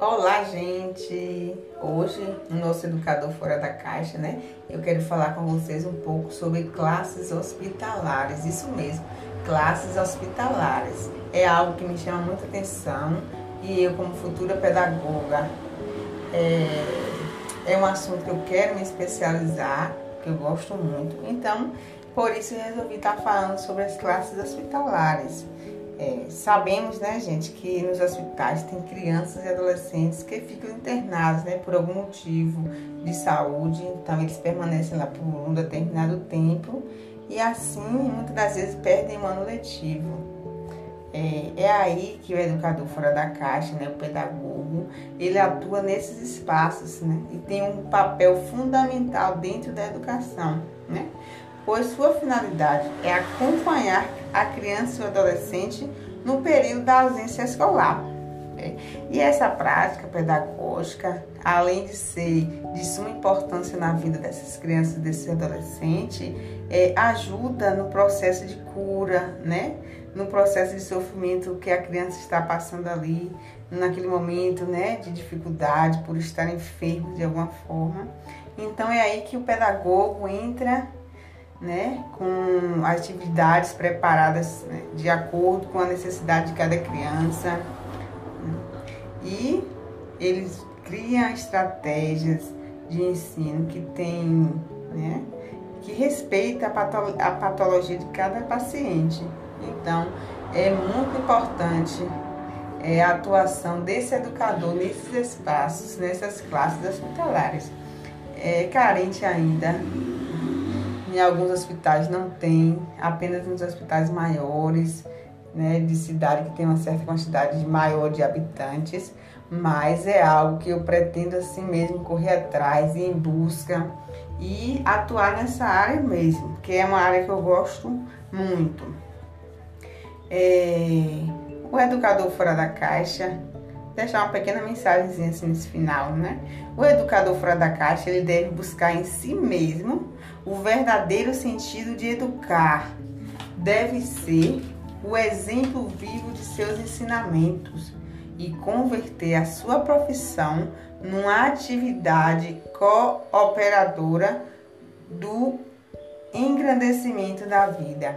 Olá, gente! Hoje, no nosso Educador Fora da Caixa, né? Eu quero falar com vocês um pouco sobre classes hospitalares. Isso mesmo, classes hospitalares. É algo que me chama muita atenção e eu, como futura pedagoga, é, é um assunto que eu quero me especializar, que eu gosto muito. Então, por isso eu resolvi estar falando sobre as classes hospitalares. É, sabemos, né, gente, que nos hospitais tem crianças e adolescentes que ficam internados, né, por algum motivo de saúde, então eles permanecem lá por um determinado tempo e assim, muitas das vezes, perdem o ano letivo. É, é, aí que o educador fora da caixa, né, o pedagogo, ele atua nesses espaços, né, e tem um papel fundamental dentro da educação, né, pois sua finalidade é acompanhar a criança e o adolescente no período da ausência escolar. E essa prática pedagógica, além de ser de suma importância na vida dessas crianças e desses adolescentes, é, ajuda no processo de cura, né? no processo de sofrimento que a criança está passando ali, naquele momento né? de dificuldade, por estar enfermo de alguma forma. Então é aí que o pedagogo entra né, com atividades preparadas né, de acordo com a necessidade de cada criança. E eles criam estratégias de ensino que tem, né, que respeita a patologia de cada paciente. Então, é muito importante é, a atuação desse educador nesses espaços, nessas classes hospitalares. É carente ainda em alguns hospitais não tem, apenas nos hospitais maiores, né, de cidade que tem uma certa quantidade maior de habitantes, mas é algo que eu pretendo assim mesmo correr atrás e em busca e atuar nessa área mesmo, porque é uma área que eu gosto muito. É, o educador fora da caixa, deixar uma pequena mensagem assim nesse final, né? O educador fora da caixa, ele deve buscar em si mesmo o verdadeiro sentido de educar. Deve ser o exemplo vivo de seus ensinamentos e converter a sua profissão numa atividade cooperadora do engrandecimento da vida.